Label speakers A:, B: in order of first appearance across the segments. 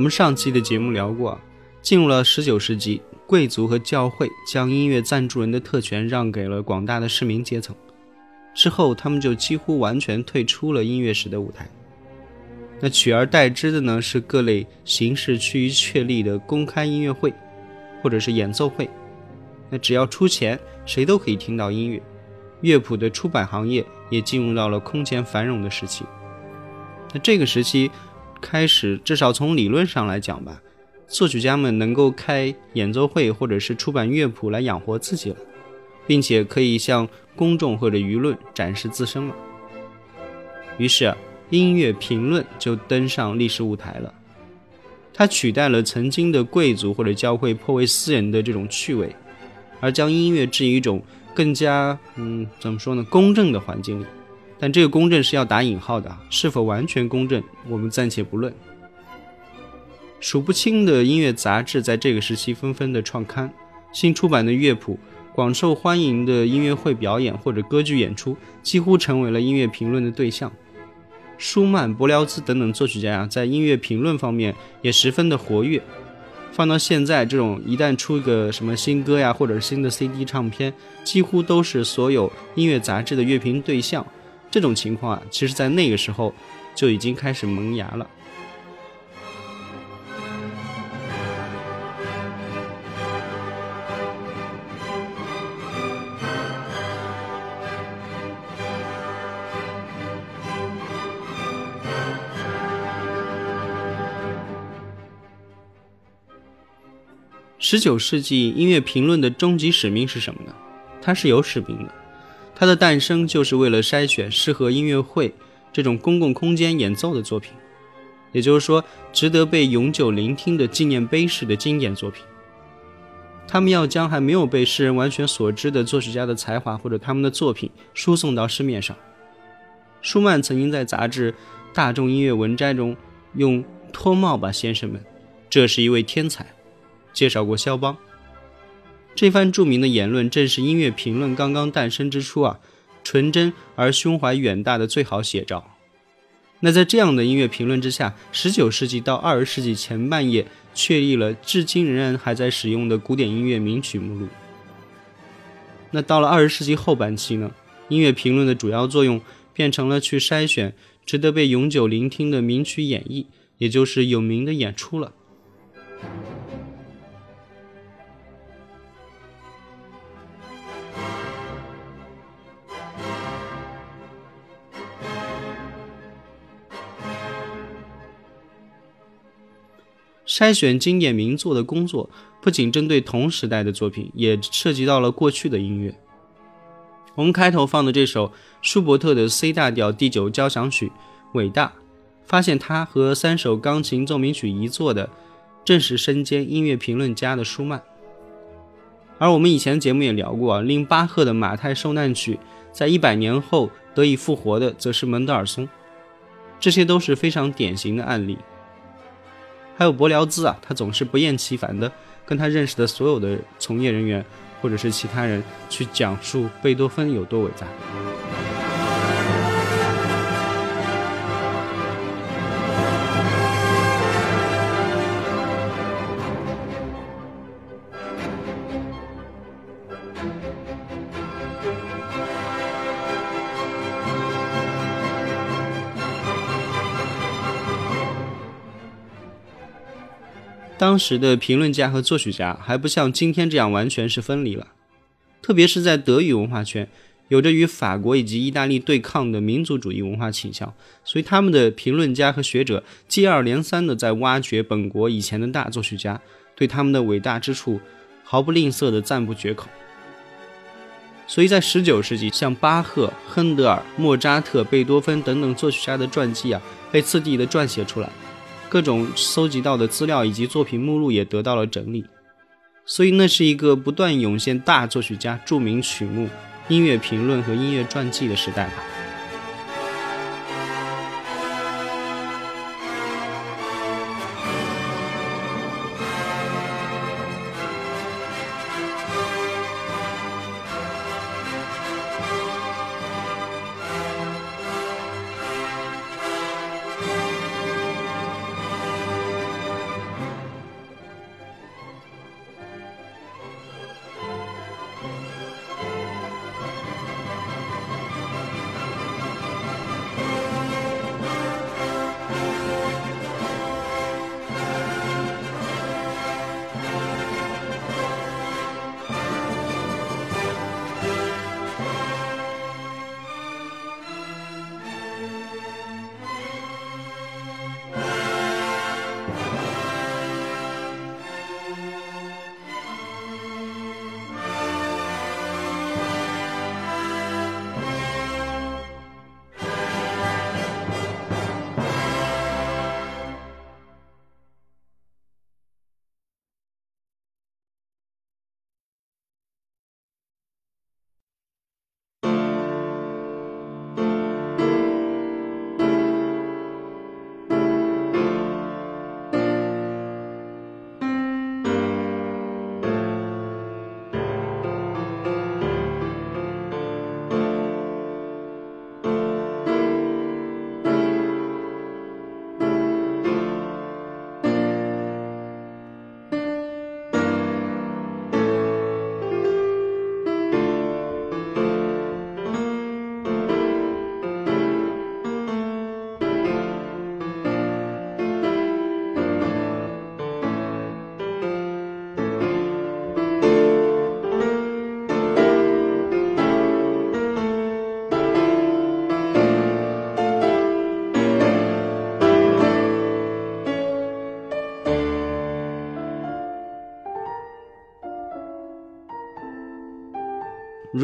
A: 我们上期的节目聊过，进入了十九世纪，贵族和教会将音乐赞助人的特权让给了广大的市民阶层，之后他们就几乎完全退出了音乐史的舞台。那取而代之的呢，是各类形式趋于确立的公开音乐会，或者是演奏会。那只要出钱，谁都可以听到音乐。乐谱的出版行业也进入到了空前繁荣的时期。那这个时期开始，至少从理论上来讲吧，作曲家们能够开演奏会或者是出版乐谱来养活自己了，并且可以向公众或者舆论展示自身了。于是。音乐评论就登上历史舞台了，它取代了曾经的贵族或者教会颇为私人的这种趣味，而将音乐置于一种更加嗯怎么说呢公正的环境里。但这个公正是要打引号的，是否完全公正，我们暂且不论。数不清的音乐杂志在这个时期纷纷的创刊，新出版的乐谱，广受欢迎的音乐会表演或者歌剧演出，几乎成为了音乐评论的对象。舒曼、柏辽兹等等作曲家呀，在音乐评论方面也十分的活跃。放到现在，这种一旦出一个什么新歌呀，或者是新的 CD 唱片，几乎都是所有音乐杂志的乐评对象。这种情况啊，其实在那个时候就已经开始萌芽了。十九世纪音乐评论的终极使命是什么呢？它是有使命的，它的诞生就是为了筛选适合音乐会这种公共空间演奏的作品，也就是说，值得被永久聆听的纪念碑式的经典作品。他们要将还没有被世人完全所知的作曲家的才华或者他们的作品输送到市面上。舒曼曾经在杂志《大众音乐文摘》中用“脱帽吧，先生们，这是一位天才”。介绍过肖邦，这番著名的言论正是音乐评论刚刚诞生之初啊，纯真而胸怀远大的最好写照。那在这样的音乐评论之下，十九世纪到二十世纪前半叶确立了至今仍然还在使用的古典音乐名曲目录。那到了二十世纪后半期呢，音乐评论的主要作用变成了去筛选值得被永久聆听的名曲演绎，也就是有名的演出了。筛选经典名作的工作不仅针对同时代的作品，也涉及到了过去的音乐。我们开头放的这首舒伯特的 C 大调第九交响曲，伟大，发现他和三首钢琴奏鸣曲一作的，正是身兼音乐评论家的舒曼。而我们以前节目也聊过啊，令巴赫的马太受难曲在一百年后得以复活的，则是门德尔松。这些都是非常典型的案例。还有柏辽兹啊，他总是不厌其烦的跟他认识的所有的从业人员或者是其他人去讲述贝多芬有多伟大。当时的评论家和作曲家还不像今天这样完全是分离了，特别是在德语文化圈，有着与法国以及意大利对抗的民族主义文化倾向，所以他们的评论家和学者接二连三的在挖掘本国以前的大作曲家，对他们的伟大之处毫不吝啬的赞不绝口。所以在19世纪，像巴赫、亨德尔、莫扎特、贝多芬等等作曲家的传记啊，被次第的撰写出来。各种搜集到的资料以及作品目录也得到了整理，所以那是一个不断涌现大作曲家、著名曲目、音乐评论和音乐传记的时代吧。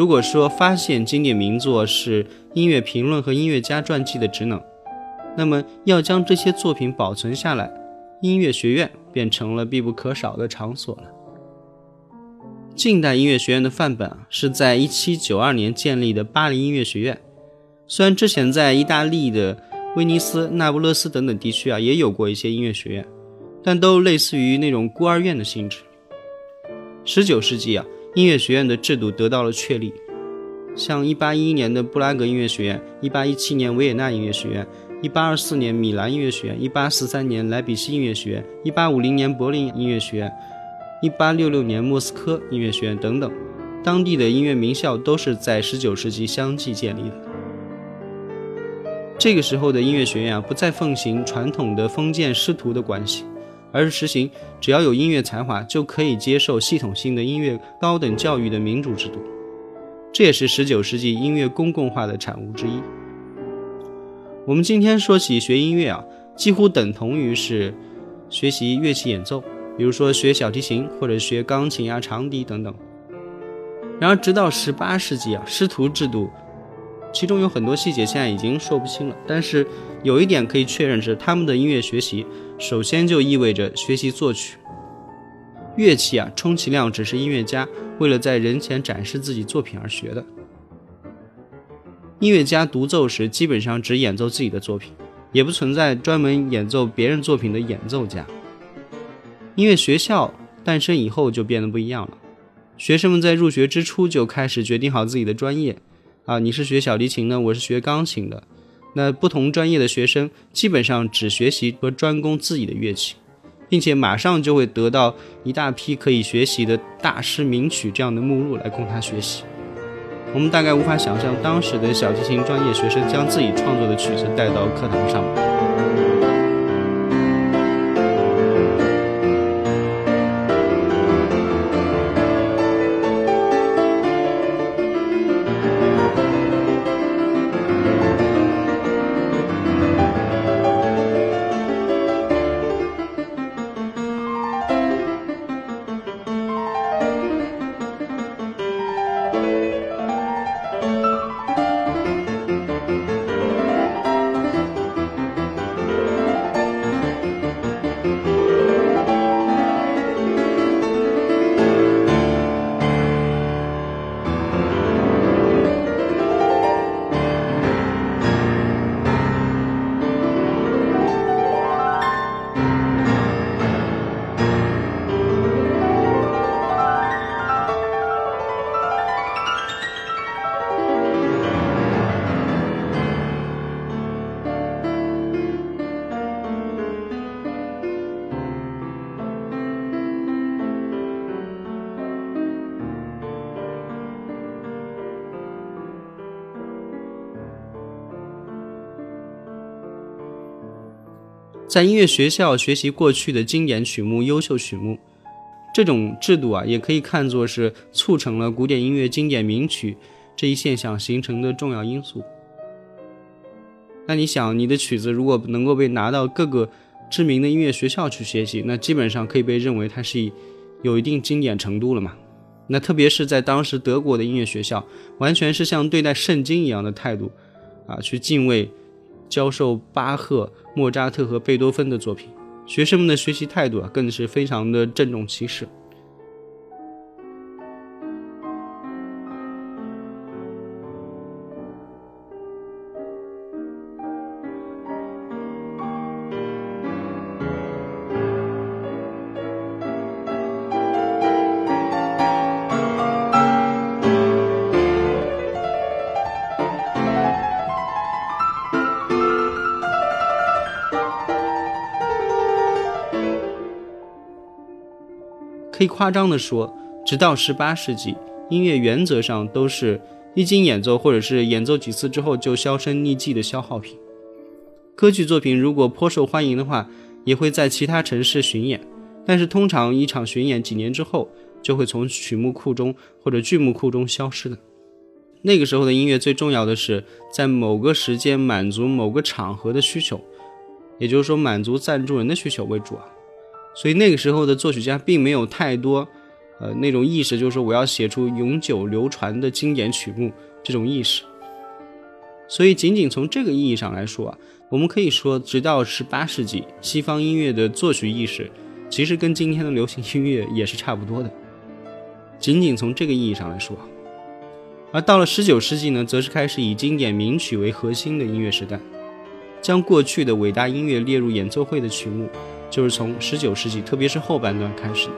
A: 如果说发现经典名作是音乐评论和音乐家传记的职能，那么要将这些作品保存下来，音乐学院便成了必不可少的场所了。近代音乐学院的范本啊，是在1792年建立的巴黎音乐学院。虽然之前在意大利的威尼斯、那不勒斯等等地区啊，也有过一些音乐学院，但都类似于那种孤儿院的性质。19世纪啊。音乐学院的制度得到了确立，像1811年的布拉格音乐学院、1817年维也纳音乐学院、1824年米兰音乐学院、1843年莱比锡音乐学院、1850年柏林音乐学院、1866年莫斯科音乐学院等等，当地的音乐名校都是在19世纪相继建立的。这个时候的音乐学院啊，不再奉行传统的封建师徒的关系。而是实行只要有音乐才华就可以接受系统性的音乐高等教育的民主制度，这也是十九世纪音乐公共化的产物之一。我们今天说起学音乐啊，几乎等同于是学习乐器演奏，比如说学小提琴或者学钢琴啊、长笛等等。然而，直到十八世纪啊，师徒制度。其中有很多细节现在已经说不清了，但是有一点可以确认是，他们的音乐学习首先就意味着学习作曲。乐器啊，充其量只是音乐家为了在人前展示自己作品而学的。音乐家独奏时基本上只演奏自己的作品，也不存在专门演奏别人作品的演奏家。音乐学校诞生以后就变得不一样了，学生们在入学之初就开始决定好自己的专业。啊，你是学小提琴的，我是学钢琴的。那不同专业的学生基本上只学习和专攻自己的乐器，并且马上就会得到一大批可以学习的大师名曲这样的目录来供他学习。我们大概无法想象当时的小提琴专业学生将自己创作的曲子带到课堂上。在音乐学校学习过去的经典曲目、优秀曲目，这种制度啊，也可以看作是促成了古典音乐经典名曲这一现象形成的重要因素。那你想，你的曲子如果能够被拿到各个知名的音乐学校去学习，那基本上可以被认为它是有一定经典程度了嘛？那特别是在当时德国的音乐学校，完全是像对待圣经一样的态度啊，去敬畏。教授巴赫、莫扎特和贝多芬的作品，学生们的学习态度啊，更是非常的郑重其事。可以夸张地说，直到十八世纪，音乐原则上都是一经演奏或者是演奏几次之后就销声匿迹的消耗品。歌剧作品如果颇受欢迎的话，也会在其他城市巡演，但是通常一场巡演几年之后就会从曲目库中或者剧目库中消失的。那个时候的音乐最重要的是在某个时间满足某个场合的需求，也就是说满足赞助人的需求为主啊。所以那个时候的作曲家并没有太多呃那种意识，就是说我要写出永久流传的经典曲目这种意识。所以，仅仅从这个意义上来说啊，我们可以说，直到十八世纪，西方音乐的作曲意识其实跟今天的流行音乐也是差不多的。仅仅从这个意义上来说，而到了十九世纪呢，则是开始以经典名曲为核心的音乐时代，将过去的伟大音乐列入演奏会的曲目，就是从十九世纪，特别是后半段开始。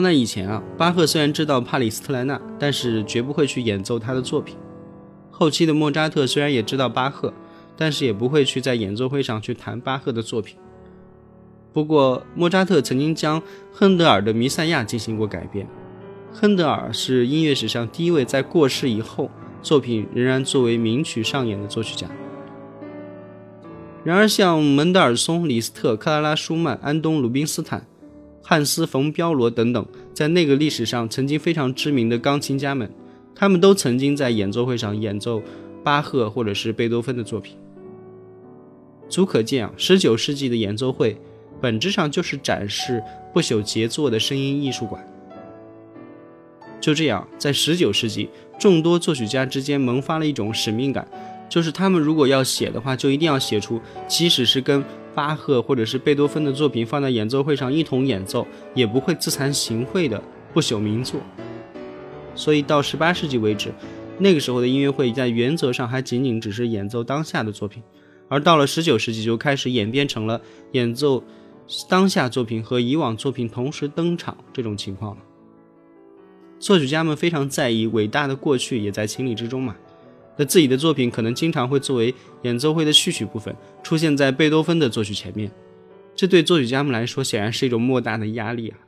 A: 放在以前啊，巴赫虽然知道帕里斯特莱纳，但是绝不会去演奏他的作品。后期的莫扎特虽然也知道巴赫，但是也不会去在演奏会上去弹巴赫的作品。不过，莫扎特曾经将亨德尔的《弥赛亚》进行过改编。亨德尔是音乐史上第一位在过世以后作品仍然作为名曲上演的作曲家。然而，像门德尔松、李斯特、克拉拉·舒曼、安东·鲁宾斯坦。汉斯·冯·彪罗等等，在那个历史上曾经非常知名的钢琴家们，他们都曾经在演奏会上演奏巴赫或者是贝多芬的作品。足可见啊，十九世纪的演奏会本质上就是展示不朽杰作的声音艺术馆。就这样，在十九世纪，众多作曲家之间萌发了一种使命感，就是他们如果要写的话，就一定要写出，即使是跟。巴赫或者是贝多芬的作品放在演奏会上一同演奏，也不会自惭形秽的不朽名作。所以到十八世纪为止，那个时候的音乐会在原则上还仅仅只是演奏当下的作品，而到了十九世纪就开始演变成了演奏当下作品和以往作品同时登场这种情况了。作曲家们非常在意伟大的过去，也在情理之中嘛。那自己的作品可能经常会作为演奏会的序曲部分出现在贝多芬的作曲前面，这对作曲家们来说显然是一种莫大的压力啊。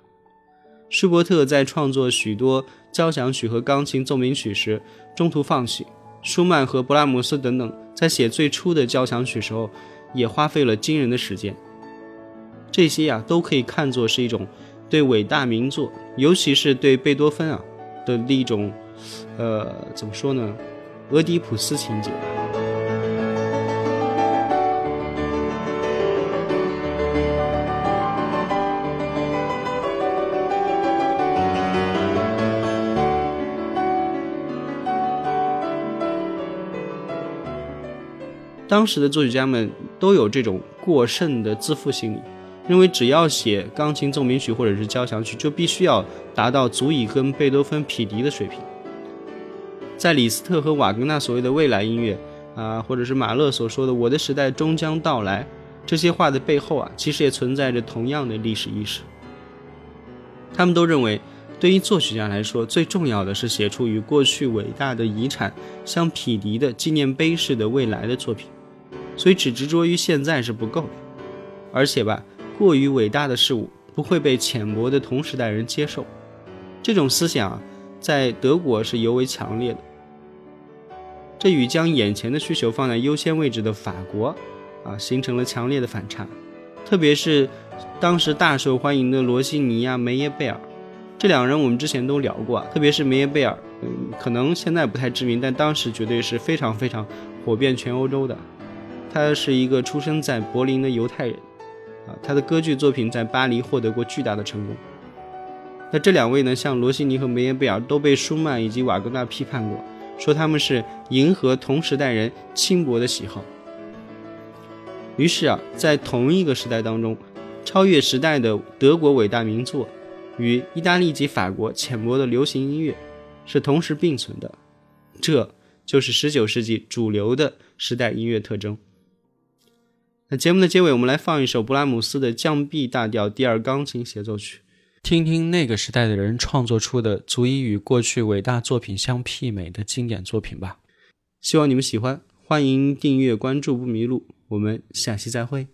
A: 舒伯特在创作许多交响曲和钢琴奏鸣曲时中途放弃，舒曼和勃拉姆斯等等在写最初的交响曲时候也花费了惊人的时间。这些呀都可以看作是一种对伟大名作，尤其是对贝多芬啊的一种，呃，怎么说呢？俄狄浦斯情节。当时的作曲家们都有这种过剩的自负心理，认为只要写钢琴奏鸣曲或者是交响曲，就必须要达到足以跟贝多芬匹敌的水平。在李斯特和瓦格纳所谓的未来音乐啊，或者是马勒所说的“我的时代终将到来”这些话的背后啊，其实也存在着同样的历史意识。他们都认为，对于作曲家来说，最重要的是写出与过去伟大的遗产相匹敌的纪念碑式的未来的作品。所以，只执着于现在是不够的，而且吧，过于伟大的事物不会被浅薄的同时代人接受。这种思想啊，在德国是尤为强烈的。这与将眼前的需求放在优先位置的法国，啊，形成了强烈的反差。特别是当时大受欢迎的罗西尼亚、梅耶贝尔，这两人我们之前都聊过。特别是梅耶贝尔，嗯，可能现在不太知名，但当时绝对是非常非常火遍全欧洲的。他是一个出生在柏林的犹太人，啊，他的歌剧作品在巴黎获得过巨大的成功。那这两位呢，像罗西尼和梅耶贝尔，都被舒曼以及瓦格纳批判过。说他们是迎合同时代人轻薄的喜好，于是啊，在同一个时代当中，超越时代的德国伟大名作与意大利及法国浅薄的流行音乐是同时并存的，这就是19世纪主流的时代音乐特征。那节目的结尾，我们来放一首布拉姆斯的降 B 大调第二钢琴协奏曲，听听那个时代的人创作出的足以与过去伟大作品相媲美的经典作品吧。希望你们喜欢，欢迎订阅关注不迷路，我们下期再会。